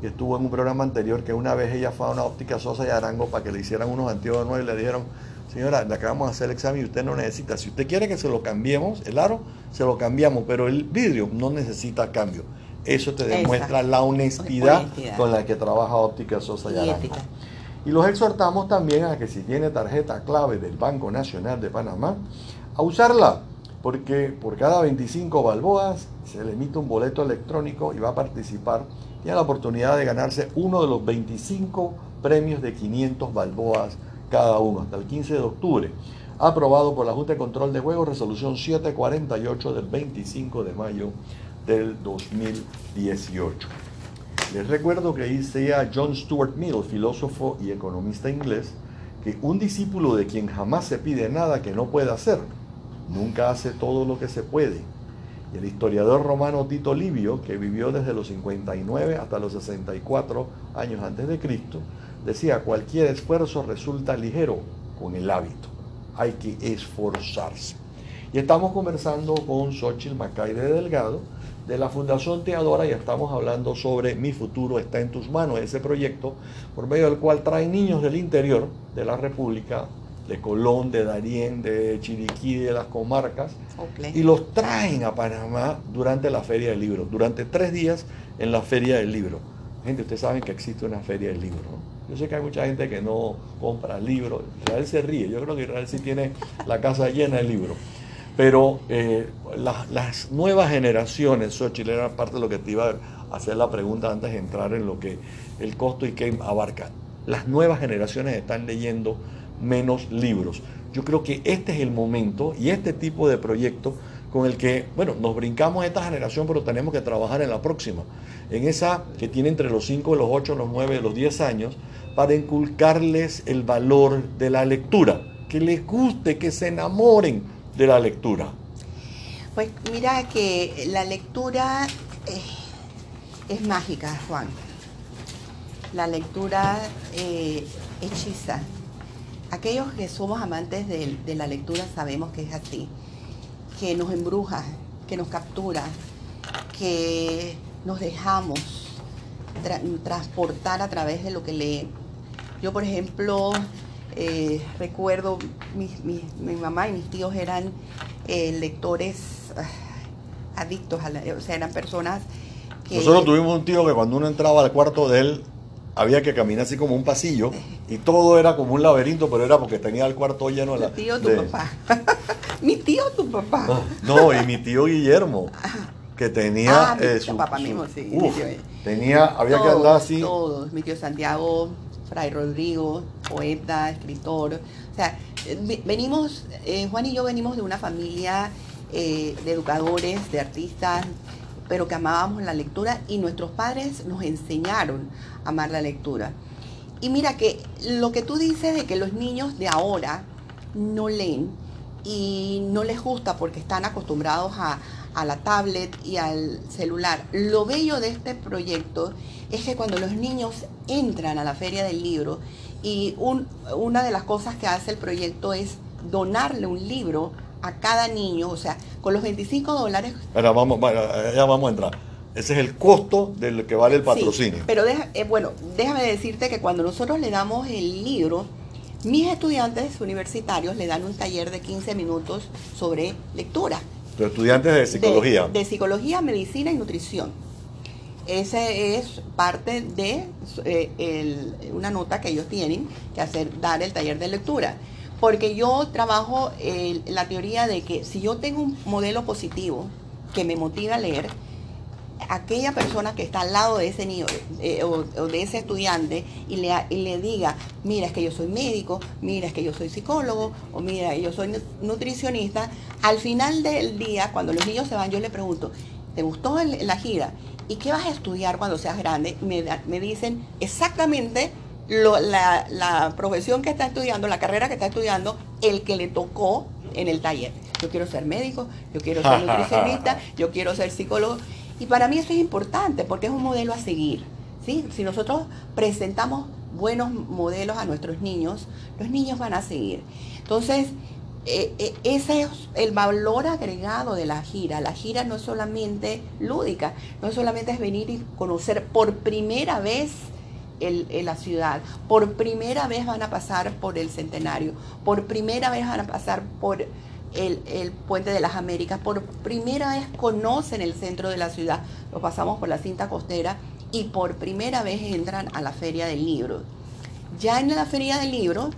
que estuvo en un programa anterior que una vez ella fue a una óptica Sosa y Arango para que le hicieran unos anteojos nuevos y le dijeron, señora, le acabamos de hacer el examen y usted no necesita. Si usted quiere que se lo cambiemos, el aro, se lo cambiamos, pero el vidrio no necesita cambio. Eso te demuestra la honestidad, con la que trabaja Óptica Sosa y, Arango. Y los exhortamos también a que si tiene tarjeta clave del Banco Nacional de Panamá, a usarla, porque por cada 25 balboas se le emite un boleto electrónico y va a participar tiene la oportunidad de ganarse uno de los 25 premios de 500 balboas cada uno hasta el 15 de octubre. Aprobado por la Junta de Control de Juegos, resolución 748 del 25 de mayo del 2018. Les recuerdo que decía John Stuart Mill, filósofo y economista inglés, que un discípulo de quien jamás se pide nada que no pueda hacer, nunca hace todo lo que se puede el historiador romano Tito Livio, que vivió desde los 59 hasta los 64 años antes de Cristo, decía, cualquier esfuerzo resulta ligero con el hábito. Hay que esforzarse. Y estamos conversando con Xochitl Macay de Delgado de la Fundación Teadora y estamos hablando sobre Mi futuro está en tus manos, ese proyecto por medio del cual trae niños del interior de la República de Colón, de Darién, de Chiriquí, de las comarcas, y los traen a Panamá durante la Feria del Libro, durante tres días en la Feria del Libro. Gente, ustedes saben que existe una Feria del Libro. Yo sé que hay mucha gente que no compra libros, Israel se ríe, yo creo que Israel sí tiene la casa llena de libros. Pero eh, las nuevas generaciones, Xochitl era parte de lo que te iba a hacer la pregunta antes de entrar en lo que el costo y qué abarca. Las nuevas generaciones están leyendo menos libros. Yo creo que este es el momento y este tipo de proyecto con el que, bueno, nos brincamos esta generación, pero tenemos que trabajar en la próxima, en esa que tiene entre los 5, los 8, los 9, los 10 años, para inculcarles el valor de la lectura, que les guste, que se enamoren de la lectura. Pues mira que la lectura es, mágica, Juan. La lectura eh, hechiza aquellos que somos amantes de, la lectura sabemos que es así, que nos embruja, que nos captura, que nos dejamos transportar a través de lo que lee. Yo, por ejemplo, eh, recuerdo, mi, mi, mamá y mis tíos eran eh, lectores ah, adictos a la, o sea, eran personas que... Nosotros tuvimos un tío que cuando uno entraba al cuarto de él, había que caminar así como un pasillo y todo era como un laberinto, pero era porque tenía el cuarto lleno de la... tío, tu de- papá. Mi tío, tu papá. Ah, No, y mi tío Guillermo, que tenía Ah, mi eh, tío, su, papá su- mismo, sí, mi tío, tenía, había que andar así. Todos, mi tío Santiago, Fray Rodrigo, poeta, escritor. O sea, eh, ve- venimos, eh, Juan y yo venimos de una familia eh, de educadores, de artistas, pero que amábamos la lectura y nuestros padres nos enseñaron amar la lectura. Y mira que lo que tú dices de que los niños de ahora no leen y no les gusta porque están acostumbrados a, a la tablet y al celular. Lo bello de este proyecto es que cuando los niños entran a la feria del libro y un- una de las cosas que hace el proyecto es donarle un libro a cada niño, o sea, con los 25 dólares Ahora vamos, bueno, ya vamos a entrar. Ese es el costo de lo que vale el Sí, patrocinio. pero deja- eh, bueno, déjame decirte que cuando nosotros le damos el libro, mis estudiantes universitarios le dan un taller de 15 minutos sobre lectura. Los estudiantes de psicología. De, de psicología, medicina y nutrición. Ese es parte de eh, el- una nota que ellos tienen que hacer, dar el taller de lectura. Porque yo trabajo eh, la teoría de que si yo tengo un modelo positivo que me motiva a leer, aquella persona que está al lado de ese niño eh, o, o de ese estudiante y le, y le diga, mira, es que yo soy médico, mira, es que yo soy psicólogo, o mira, yo soy nu- nutricionista, al final del día, cuando los niños se van, yo le pregunto, ¿te gustó el- la gira? ¿Y qué vas a estudiar cuando seas grande? Me, me dicen exactamente lo- la, la profesión que está estudiando, la carrera que está estudiando, el que le tocó en el taller. Yo quiero ser médico, yo quiero ser nutricionista, yo quiero ser psicólogo. Y para mí eso es importante porque es un modelo a seguir. ¿sí? Si nosotros presentamos buenos modelos a nuestros niños, los niños van a seguir. Entonces, eh, eh, ese es el valor agregado de la gira. La gira no es solamente lúdica, no solamente es venir y conocer por primera vez el- la ciudad, por primera vez van a pasar por el centenario, por primera vez van a pasar por el, el puente de las Américas, por primera vez conocen el centro de la ciudad, lo pasamos por la cinta costera y por primera vez entran a la feria del libro. Ya en la feria del libro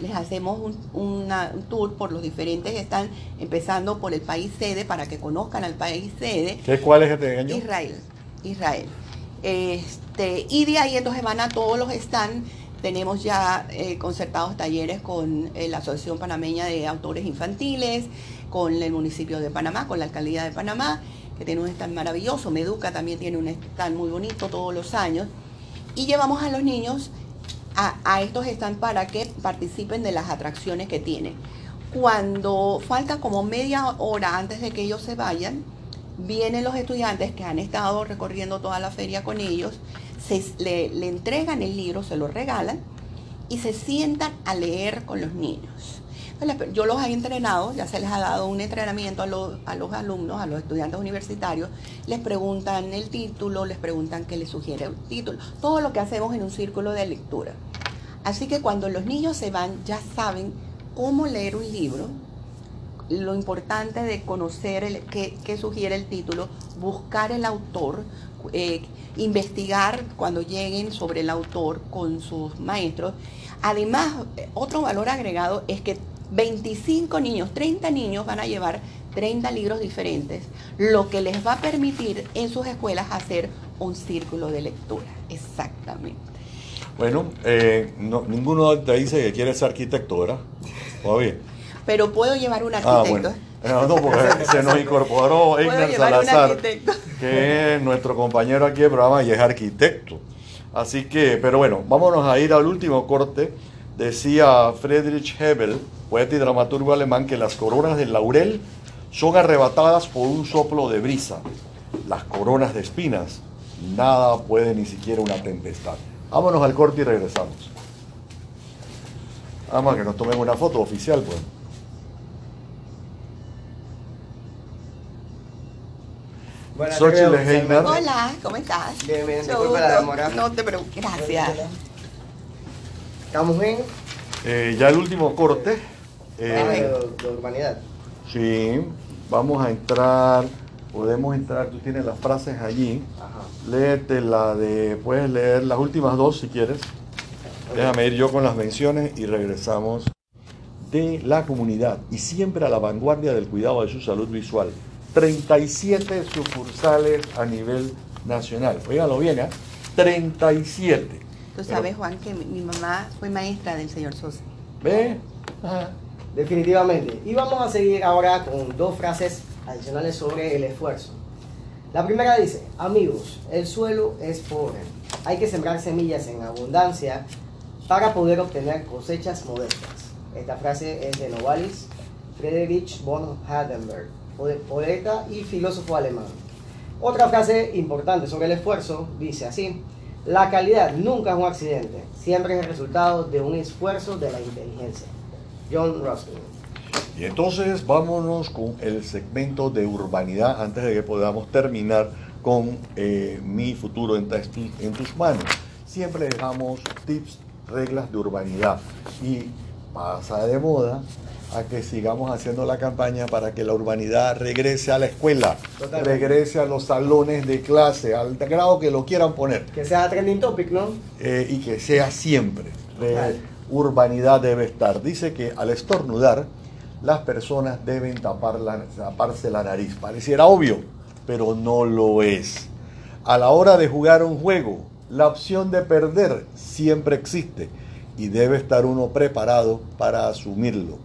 les hacemos un, una- un tour por los diferentes, están empezando por el país sede para que conozcan al país sede. ¿Qué, ¿Cuál es este año? Israel, Israel. Este, y de ahí entonces van a todos los stands. Tenemos ya eh, concertados talleres con eh, la Asociación Panameña de Autores Infantiles, con el municipio de Panamá, con la alcaldía de Panamá, que tiene un stand maravilloso. Meduca también tiene un stand muy bonito todos los años. Y llevamos a los niños a, a estos stands para que participen de las atracciones que tienen. Cuando falta como media hora antes de que ellos se vayan, vienen los estudiantes que han estado recorriendo toda la feria con ellos, le, entregan el libro, se lo regalan y se sientan a leer con los niños. Entonces, Yo los he entrenado, ya se les ha dado un entrenamiento a los, a los alumnos, a los estudiantes universitarios, les preguntan el título, les preguntan qué les sugiere el título, todo lo que hacemos en un círculo de lectura. Así que cuando los niños se van ya saben cómo leer un libro, lo importante de conocer qué, qué sugiere el título, buscar el autor, eh, investigar cuando lleguen sobre el autor con sus maestros. Además, eh, otro valor agregado es que 25 niños, 30 niños van a llevar 30 libros diferentes, lo que les va a permitir en sus escuelas hacer un círculo de lectura. Exactamente. Bueno, eh, no- ninguno te dice que quiere ser arquitecto, ¿verdad? Todavía. Pero puedo llevar un Ah, arquitecto. bueno. Eh, No, porque se nos incorporó un Salazar, que es nuestro compañero aquí del programa y es arquitecto. Así que, pero bueno, vámonos a ir al último corte. Decía Friedrich Hebel, poeta y dramaturgo alemán, que las coronas del laurel son arrebatadas por un soplo de brisa. Las coronas de espinas, nada puede ni siquiera una tempestad. Vámonos al corte y regresamos. Vamos a que nos tomen una foto oficial, pues. Buenas. Hola, ¿cómo estás? Bien, bien, disculpa la demora. No te preocupes, gracias. ¿Estamos bien? Eh, ya el último corte. eh, Ah, de, de urbanidad. Sí, vamos a entrar, podemos entrar, tú tienes las frases allí. Ajá. Léete la de, puedes leer las últimas dos si quieres. Déjame ir yo con las menciones y regresamos. De la comunidad y siempre a la vanguardia del cuidado de su salud visual. 37 sucursales a nivel nacional. Óigalo bien, ¿eh? 37. Tú sabes, Juan, que mi, mi mamá fue maestra del señor Sosa. ¿Ve? Ajá. Definitivamente. Y vamos a seguir ahora con dos frases adicionales sobre el esfuerzo. La primera dice, amigos, el suelo es pobre. Hay que sembrar semillas en abundancia para poder obtener cosechas modestas. Esta frase es de Novalis Friedrich von Hardenberg, poeta y filósofo alemán. Otra frase importante sobre el esfuerzo dice así, la calidad nunca es un accidente, siempre es el resultado de un esfuerzo de la inteligencia. John Ruskin. Y entonces vámonos con el segmento de urbanidad antes de que podamos terminar con eh, mi futuro en, en tus manos. Siempre dejamos tips, reglas de urbanidad y pasa de moda a que sigamos haciendo la campaña para que la urbanidad regrese a la escuela, Totalmente. regrese a los salones de clase, al grado que lo quieran poner Que sea trending topic, ¿no? eh, y que sea siempre. Eh, Total. urbanidad debe estar. Dice que al estornudar, las personas deben tapar la- taparse la nariz. Pareciera obvio, pero no lo es. A la hora de jugar un juego, la opción de perder siempre existe y debe estar uno preparado para asumirlo.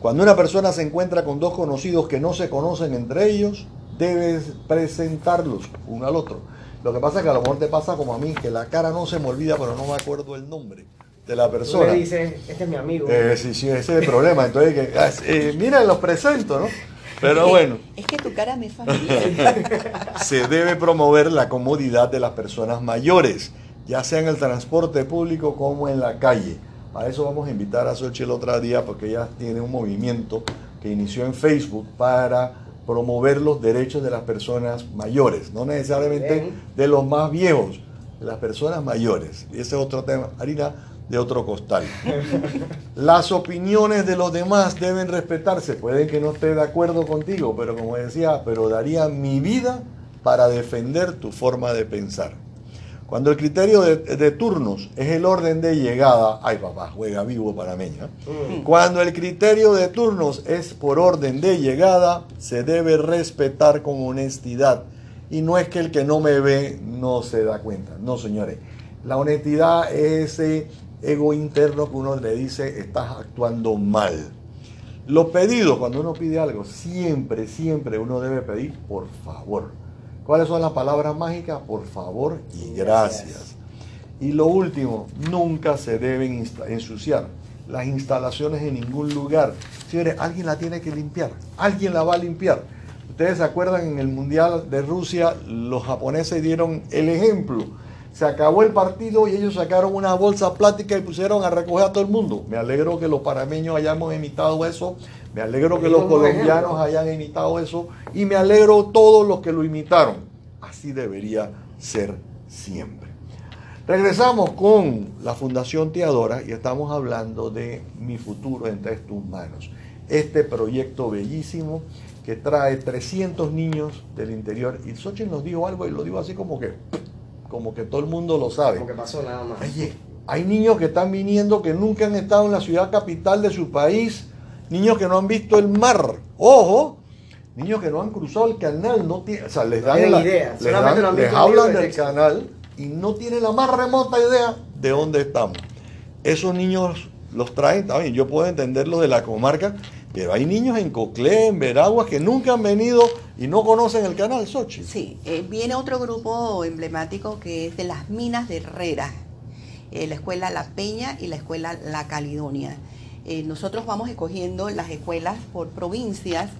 Cuando una persona se encuentra con dos conocidos que no se conocen entre ellos, debes presentarlos uno al otro. Lo que pasa es que a lo mejor te pasa como a mí, que la cara no se me olvida, pero no me acuerdo el nombre de la Tú persona. le dices, este es mi amigo. Eh, sí, sí, ese es el problema. Entonces, que, ah, eh, mira, los presento, ¿no? Pero bueno, Es que tu cara me familiar. se debe promover la comodidad de las personas mayores, ya sea en el transporte público como en la calle. Para eso vamos a invitar a Xochitl el otro día, porque ella tiene un movimiento que inició en Facebook para promover los derechos de las personas mayores, no necesariamente Bien. de los más viejos, de las personas mayores. Y ese es otro tema, harina de otro costal. Las opiniones de los demás deben respetarse. Pueden que no esté de acuerdo contigo, pero como decía, pero daría mi vida para defender tu forma de pensar. Cuando el criterio de, de turnos es el orden de llegada, ay papá, juega vivo panameño. ¿eh? Mm. Cuando el criterio de turnos es por orden de llegada, se debe respetar con honestidad. Y no es que el que no me ve no se da cuenta. No, señores. La honestidad es ese ego interno que uno le dice, estás actuando mal. Los pedidos, cuando uno pide algo, siempre, siempre uno debe pedir por favor. ¿Cuáles son las palabras mágicas? Por favor y gracias. Y lo último, nunca se deben ensuciar las instalaciones en ningún lugar. Señores, alguien la tiene que limpiar. Alguien la va a limpiar. Ustedes se acuerdan en el Mundial de Rusia, los japoneses dieron el ejemplo. Se acabó el partido y ellos sacaron una bolsa plástica y pusieron a recoger a todo el mundo. Me alegro que los panameños hayamos imitado eso. Me alegro que los colombianos hayan imitado eso. Y me alegro todos los que lo imitaron. Así debería ser siempre. Regresamos con la Fundación Teadora y estamos hablando de Mi futuro entre tus manos. Este proyecto bellísimo que trae 300 niños del interior. Y Xochitl nos dijo algo y lo digo así como que, como que todo el mundo lo sabe. Como que pasó nada más. Oye, hay niños que están viniendo que nunca han estado en la ciudad capital de su país, niños que no han visto el mar. Ojo, niños que no han cruzado el canal, no tienen, o sea, les dan la- idea, les, dan- lo hablan de del texto. canal y no tienen la más remota idea de dónde estamos. Esos niños los traen también, yo puedo entenderlo de la comarca, pero hay niños en Coclé, en Veraguas, que nunca han venido y no conocen el canal Xochitl. Sí, eh, viene otro grupo emblemático que es de las minas de Herrera, eh, la escuela La Peña y la escuela La Caledonia. Eh, nosotros vamos escogiendo las escuelas por provincias.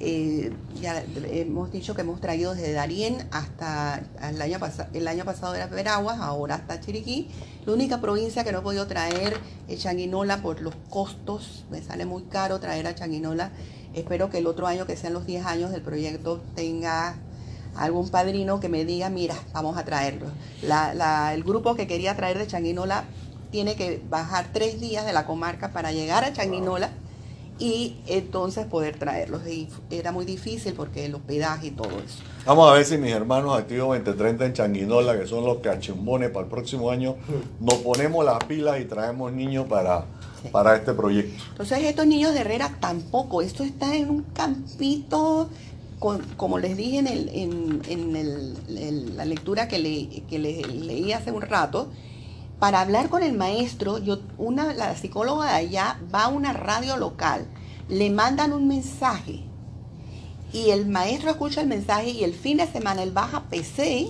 eh, ya hemos dicho que hemos traído desde Darién hasta el año, el año pasado era Veraguas, ahora hasta Chiriquí. La única provincia que no he podido traer es Changuinola por los costos. Me sale muy caro traer a Changuinola. Espero que el otro año, que sean los 10 años del proyecto, tenga algún padrino que me diga, mira, vamos a traerlo. El grupo que quería traer de Changuinola tiene que bajar tres días de la comarca para llegar a Changuinola y entonces poder traerlos. Y era muy difícil porque el hospedaje y todo eso. Vamos a ver si mis hermanos activos 2030 en Changuinola, que son los cachimbones para el próximo año, nos ponemos las pilas y traemos niños para, Sí. para este proyecto. Entonces estos niños de Herrera tampoco, esto está en un campito, con- como les dije en, el- en- en el- el- la lectura que, le, que le- leí hace un rato, para hablar con el maestro, yo, una, la psicóloga de allá va a una radio local, le mandan un mensaje y el maestro escucha el mensaje y el fin de semana él baja PC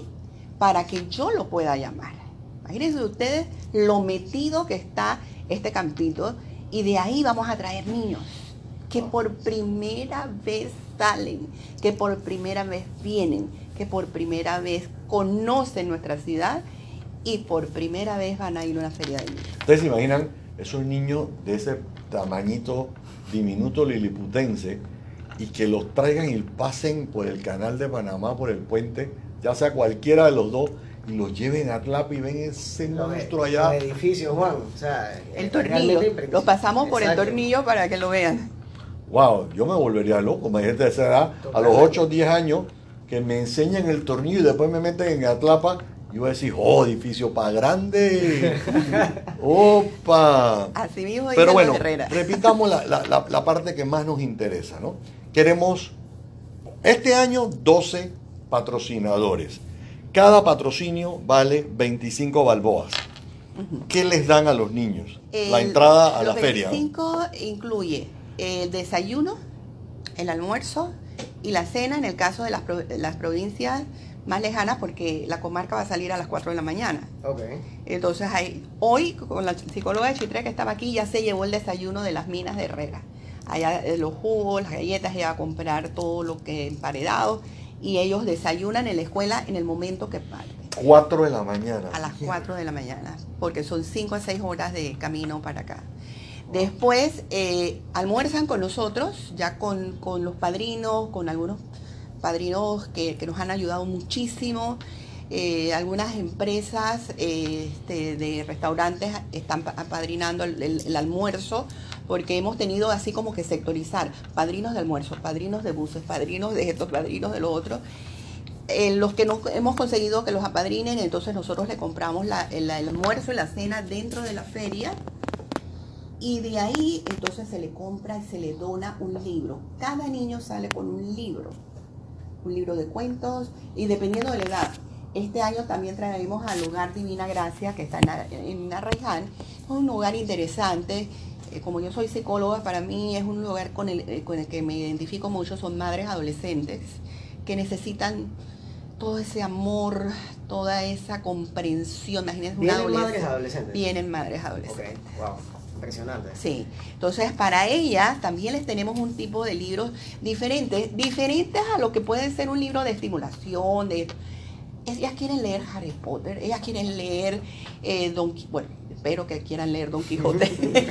para que yo lo pueda llamar. Imagínense ustedes lo metido que está este campito y de ahí vamos a traer niños que por primera vez salen, que por primera vez vienen, que por primera vez conocen nuestra ciudad y por primera vez van a ir a una feria de niños. Ustedes se imaginan esos niños de ese tamañito diminuto liliputense y que los traigan y pasen por el canal de Panamá, por el puente, ya sea cualquiera de los dos, y los lleven a Tlapa y ven ese monstruo allá. edificios, Juan. O sea, El es tornillo, los pasamos por el tornillo para que lo vean. Wow, yo me volvería loco, me de esa edad, a los Totalmente. 8 o 10 años, que me enseñan el tornillo y después me meten en Atlapa, y voy a decir, oh, edificio para grande. Opa. Así mismo Pero bueno, repitamos la, la- la- parte que más nos interesa, ¿no? Queremos, este año, 12 patrocinadores. Cada patrocinio vale 25 balboas. ¿Qué les dan a los niños? la entrada a la los feria. ¿no? 25 incluye el desayuno, el almuerzo y la cena en el caso de las, las provincias más lejanas porque la comarca va a salir a las 4 de la mañana. Ok. Entonces hay, hoy con la psicóloga de Chitre que estaba aquí ya se llevó el desayuno de las minas de Herrera. Allá eh, los jugos, las galletas, ella va a comprar todo lo que emparedado y ellos desayunan en la escuela en el momento que parten. 4 de la mañana. A las 4 de la mañana, porque son 5 a 6 horas de camino para acá. Después eh, almuerzan con nosotros, ya con, con los padrinos, con algunos padrinos que, que nos han ayudado muchísimo. Eh, algunas empresas eh, este, de restaurantes están pa- apadrinando el, almuerzo porque hemos tenido así como que sectorizar padrinos de almuerzo, padrinos de buses, padrinos de esto, padrinos de lo otro eh, los que nos hemos conseguido que los apadrinen, entonces nosotros le compramos el, el almuerzo y la cena dentro de la feria. Y de ahí entonces se le compra y se le dona un libro. Cada niño sale con un libro. Un libro de cuentos y dependiendo de la edad. Este año también traemos al lugar Divina Gracia, que está en, Ar- en Arraiján. Es un lugar interesante. Eh, como yo soy psicóloga, para mí es un lugar con el, eh, con el que me identifico mucho. Son madres adolescentes que necesitan todo ese amor, toda esa comprensión. Imagínense una ¿Vienen adolescente. madres adolescentes? Vienen madres adolescentes. wow. Impresionante. Sí, entonces para ellas también les tenemos un tipo de libros diferentes, diferentes a lo que puede ser un libro de estimulación, de ellas quieren leer Harry Potter, ellas quieren leer eh, Don Qui- bueno, espero que quieran leer Don Quijote.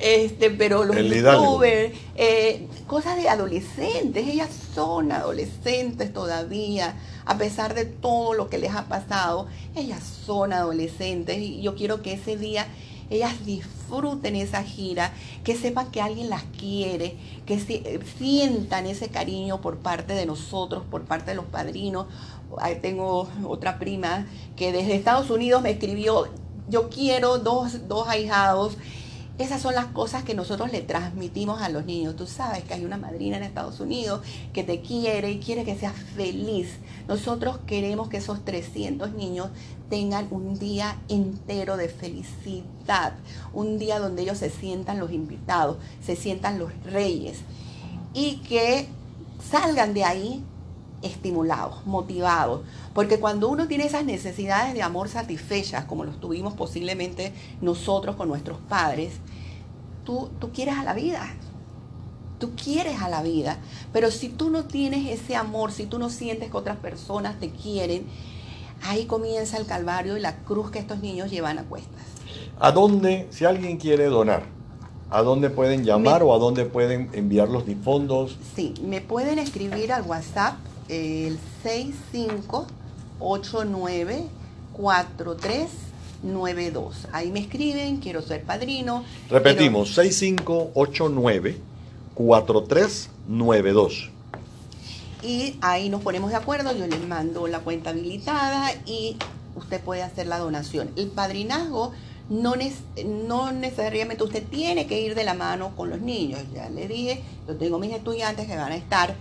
este, pero los El youtubers, eh, cosas de adolescentes, ellas son adolescentes todavía, a pesar de todo lo que les ha pasado, ellas son adolescentes y yo quiero que ese día ellas disfruten esa gira, que sepan que alguien las quiere, que si- sientan ese cariño por parte de nosotros, por parte de los padrinos. Tengo otra prima que desde Estados Unidos me escribió, yo quiero dos, dos ahijados. Esas son las cosas que nosotros le transmitimos a los niños. Tú sabes que hay una madrina en Estados Unidos que te quiere y quiere que seas feliz. Nosotros queremos que esos 300 niños tengan un día entero de felicidad, un día donde ellos se sientan los invitados, se sientan los reyes y que salgan de ahí estimulados, motivados, porque cuando uno tiene esas necesidades de amor satisfechas, como los tuvimos posiblemente nosotros con nuestros padres, tú, tú quieres a la vida, tú quieres a la vida, pero si tú no tienes ese amor, si tú no sientes que otras personas te quieren, ahí comienza el calvario y la cruz que estos niños llevan a cuestas. ¿A dónde, si alguien quiere donar, a dónde pueden llamar Me- o a dónde pueden enviar los fondos? Sí, me pueden escribir al WhatsApp el 4392. Ahí me escriben, quiero ser padrino. Repetimos, 6589 4392. Y ahí nos ponemos de acuerdo, yo les mando la cuenta habilitada y usted puede hacer la donación. El padrinazgo no, no necesariamente usted tiene que ir de la mano con los niños. Ya le dije, yo tengo mis estudiantes que van a estar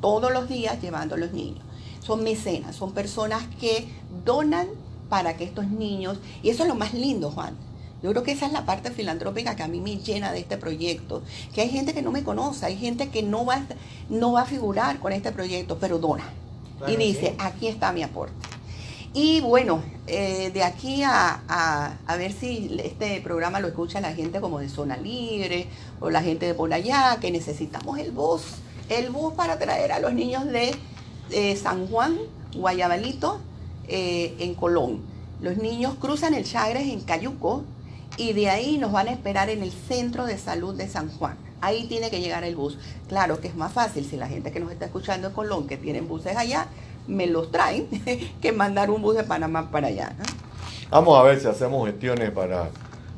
todos los días llevando a los niños. Son mecenas, son personas que donan para que estos niños, y eso es lo más lindo, Juan. Yo creo que esa es la parte filantrópica que a mí me llena de este proyecto, que hay gente que no me conoce, hay gente que no va, no va a figurar con este proyecto, pero dona. y dice, aquí está mi aporte. Y bueno, eh, de aquí a, ver si este programa lo escucha la gente como de Zona Libre o la gente de por allá, que necesitamos el bus, el bus para traer a los niños de San Juan, Guayabalito, eh, en Colón. Los niños cruzan el Chagres en Cayuco y de ahí nos van a esperar en el Centro de Salud de San Juan. Ahí tiene que llegar el bus. Claro que es más fácil si la gente que nos está escuchando en Colón, que tienen buses allá, me los traen, que mandar un bus de Panamá para allá. Vamos a ver si hacemos gestiones para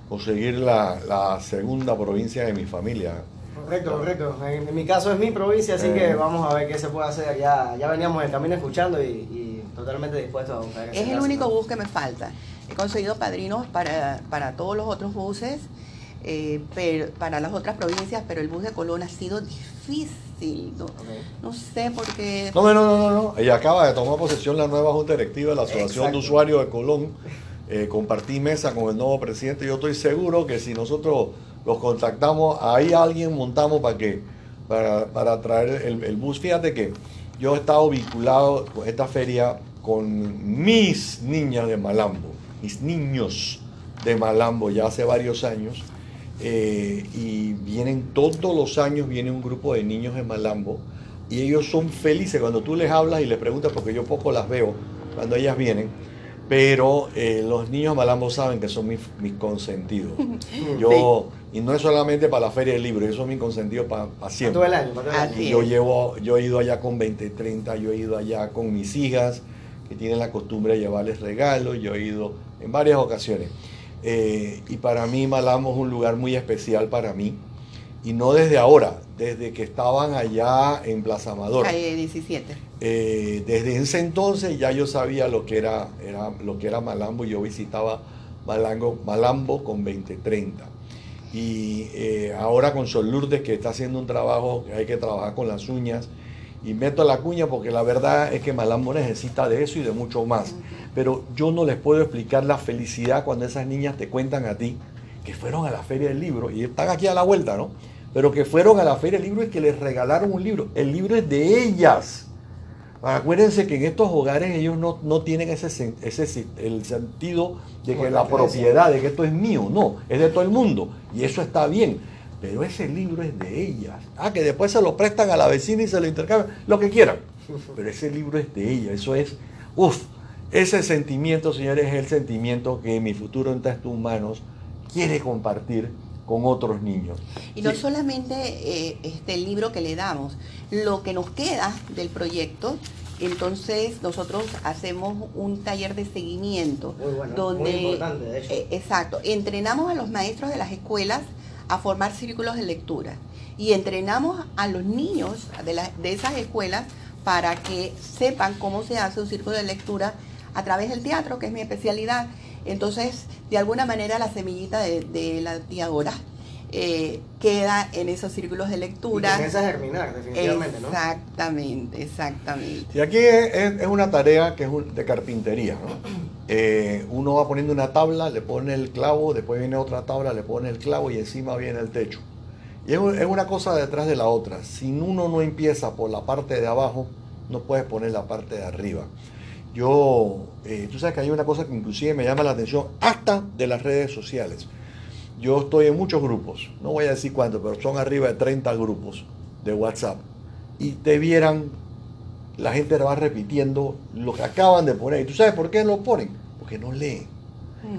conseguir la, segunda provincia de mi familia. Correcto, correcto. En, mi caso es mi provincia, así que eh. vamos a ver qué se puede hacer. Ya, ya veníamos el camino escuchando y, totalmente dispuestos a buscar. Es el único bus que me falta. He conseguido padrinos para, para todos los otros buses eh, pero, para las otras provincias, pero el bus de Colón ha sido difícil. No, sé por qué. No, no, no, no, no. Ella acaba de tomar posesión la nueva Junta Directiva de la Asociación de Usuarios de Colón. Eh, compartí mesa con el nuevo presidente. Yo estoy seguro que si nosotros los contactamos, ahí alguien montamos para que para, para traer el, el bus. Fíjate que yo he estado vinculado con esta feria con mis niñas de Malambo, mis niños de Malambo ya hace varios años eh, y vienen todos los años, viene un grupo de niños de Malambo y ellos son felices. Cuando tú les hablas y les preguntas, porque yo poco las veo cuando ellas vienen, pero eh, los niños de Malambo saben que son mis, consentidos. Yo, y no es solamente para la feria del libro, ellos son mis consentidos para, siempre. Todo el año, yo, llevo, yo he ido allá con 20, 30, yo he ido allá con mis hijas, que tienen la costumbre de llevarles regalos, yo he ido en varias ocasiones. Eh, y para mí Malambo es un lugar muy especial para mí. Y no desde ahora, desde que estaban allá en Plaza Amador. Calle 17. Eh, desde ese entonces ya yo sabía lo que era, era, lo que era Malambo. Yo visitaba Malambo, Malambo con 2030. Y eh, ahora con Sol Lourdes, que está haciendo un trabajo, que hay que trabajar con las uñas. Y meto la cuña porque la verdad es que Malambo necesita de eso y de mucho más pero yo no les puedo explicar la felicidad cuando esas niñas te cuentan a ti que fueron a la feria del libro y están aquí a la vuelta, ¿no? Pero que fueron a la feria del libro y que les regalaron un libro. El libro es de ellas. Acuérdense que en estos hogares ellos no, tienen ese, ese el sentido de que la propiedad, de que esto es mío, no, es de todo el mundo. Y eso está bien. Pero ese libro es de ellas. Ah, que después se lo prestan a la vecina y se lo intercambian, lo que quieran. Pero ese libro es de ella. Eso es, uff, ese sentimiento, señores, es el sentimiento que mi futuro en tus humanos quiere compartir con otros niños. Y no solamente eh, este libro que le damos, lo que nos queda del proyecto, entonces nosotros hacemos un taller de seguimiento donde muy importante, de hecho. Eh, exacto, entrenamos a los maestros de las escuelas a formar círculos de lectura y entrenamos a los niños de, de esas escuelas para que sepan cómo se hace un círculo de lectura a través del teatro, que es mi especialidad. Entonces, de alguna manera, la semillita de, la tía eh, queda en esos círculos de lectura. Y comienza a germinar, definitivamente, ¿no? Exactamente, exactamente. Y aquí es, una tarea que es de carpintería, eh, uno va poniendo una tabla, le pone el clavo, después viene otra tabla, le pone el clavo y encima viene el techo. Y es, es una cosa detrás de la otra. Si uno no empieza por la parte de abajo, no puedes poner la parte de arriba. Yo, eh, tú sabes que hay una cosa que inclusive me llama la atención hasta de las redes sociales. Yo estoy en muchos grupos, no voy a decir cuántos, pero son arriba de 30 grupos de WhatsApp. Y te vieran, la gente va repitiendo lo que acaban de poner. ¿Y tú sabes por qué lo ponen? Porque no leen.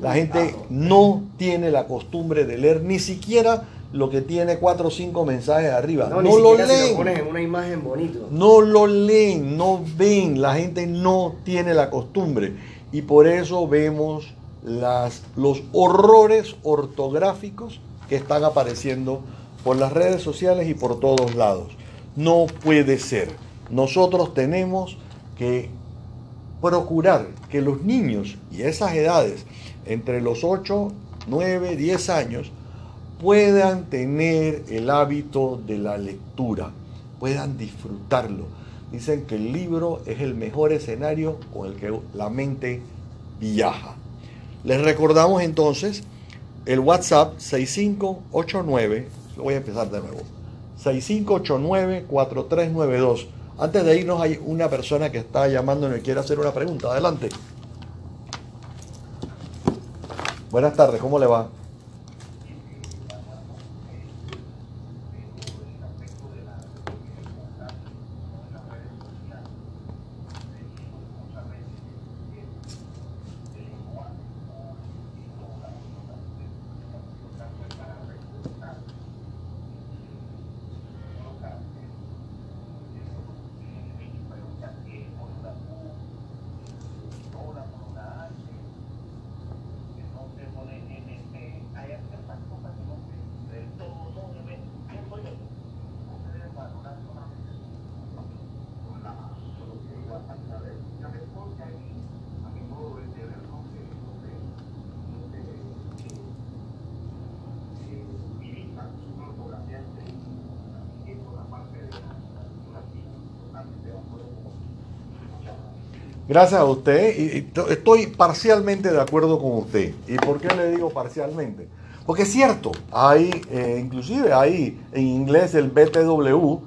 La gente no tiene la costumbre de leer ni siquiera lo que tiene cuatro o cinco mensajes arriba. No, lo leen. en una imagen bonito. No lo leen, no ven. La gente no tiene la costumbre. Y por eso vemos las, los horrores ortográficos que están apareciendo por las redes sociales y por todos lados. No puede ser. Nosotros tenemos que procurar que los niños y esas edades, entre los 8, 9, 10 años, puedan tener el hábito de la lectura, puedan disfrutarlo. Dicen que el libro es el mejor escenario con el que la mente viaja. Les recordamos entonces el WhatsApp 6589, lo voy a empezar de nuevo, 6589-4392. Antes de irnos hay una persona que está llamando y quiere hacer una pregunta. Adelante. Buenas tardes, ¿cómo le va? Gracias a usted. Y estoy parcialmente de acuerdo con usted. ¿Y por qué le digo parcialmente? Porque es cierto, hay, eh, inclusive hay en inglés el BTW,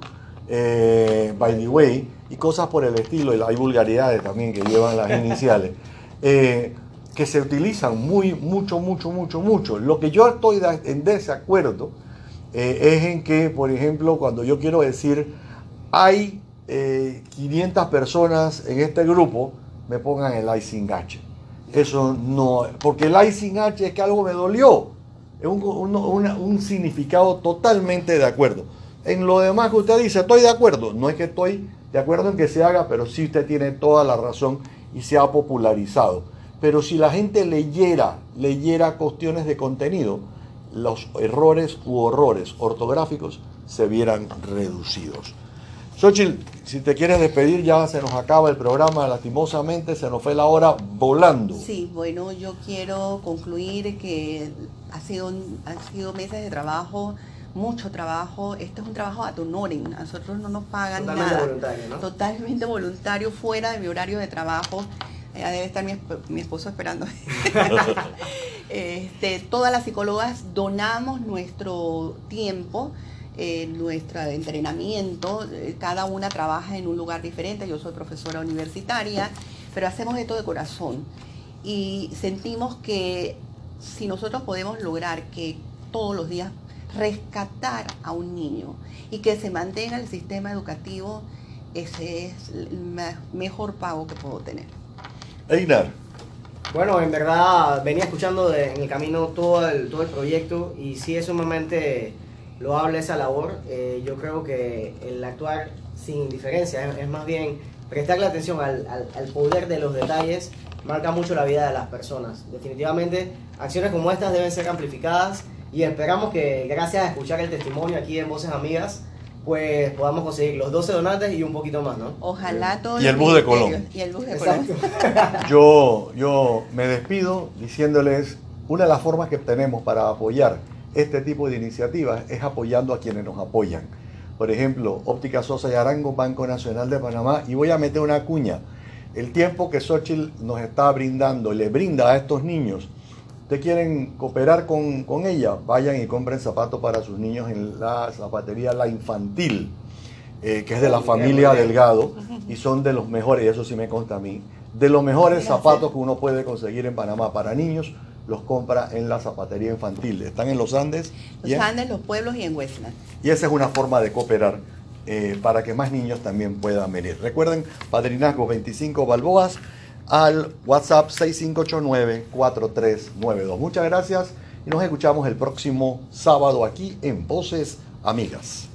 eh, by the way, y cosas por el estilo, y hay vulgaridades también que llevan las iniciales, eh, que se utilizan muy, mucho, mucho, mucho, mucho. Lo que yo estoy en desacuerdo es en que, por ejemplo, cuando yo quiero decir, hay 500 personas en este grupo, me pongan el icing H. Eso no, porque el icing H es que algo me dolió. Es un, un, significado totalmente de acuerdo. En lo demás que usted dice, estoy de acuerdo. No es que estoy de acuerdo en que se haga, pero sí usted tiene toda la razón y se ha popularizado. Pero si la gente leyera, leyera cuestiones de contenido, los errores u horrores ortográficos se vieran reducidos. Xochitl, si te quieres despedir, ya se nos acaba el programa, lastimosamente se nos fue la hora volando. Sí, bueno, yo quiero concluir que ha sido, han sido meses de trabajo, mucho trabajo. Este es un trabajo a honoren, a nosotros no nos pagan Totalmente nada. Voluntario, ¿no? Totalmente voluntario, fuera de mi horario de trabajo. Ya debe estar mi, mi esposo esperando. este, todas las psicólogas donamos nuestro tiempo nuestro entrenamiento, eh, cada una trabaja en un lugar diferente, yo soy profesora universitaria, pero hacemos esto de corazón y sentimos que si nosotros podemos lograr que todos los días rescatar a un niño y que se mantenga el sistema educativo, ese es el mejor pago que puedo tener. Einar. Bueno, en verdad venía escuchando en el camino todo el, todo el proyecto y sí es sumamente lo habla esa labor. Eh, yo creo que el actuar sin indiferencia es, más bien prestarle atención al, al, poder de los detalles, marca mucho la vida de las personas. Definitivamente, acciones como estas deben ser amplificadas y esperamos que gracias a escuchar el testimonio aquí en Voces Amigas, pues podamos conseguir los 12 donantes y un poquito más, ¿no? Ojalá todo Y el bus de Colón. Y el bus de Colón. Yo, yo me despido diciéndoles una de las formas que tenemos para apoyar este tipo de iniciativas es apoyando a quienes nos apoyan. Por ejemplo, Óptica Sosa y Arango, Banco Nacional de Panamá, y voy a meter una cuña. El tiempo que Xochitl nos está brindando, le brinda a estos niños, ¿ustedes quieren cooperar con, con ella? Vayan y compren zapatos para sus niños en la zapatería La Infantil, eh, que es de la familia Delgado, y son de los mejores, y eso sí me consta a mí, de los mejores zapatos que uno puede conseguir en Panamá para niños los compra en la zapatería infantil. Están en los Andes. Los Andes, los pueblos y en Westland. Y esa es una forma de cooperar eh, para que más niños también puedan venir. Recuerden, Padrinazgo 25 Balboas al WhatsApp 6589-4392. Muchas gracias y nos escuchamos el próximo sábado aquí en Voces Amigas.